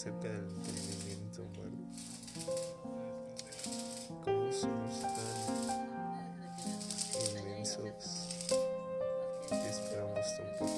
acerca del entendimiento humano. ¿Cómo somos tan inmensos y esperamos tan poco?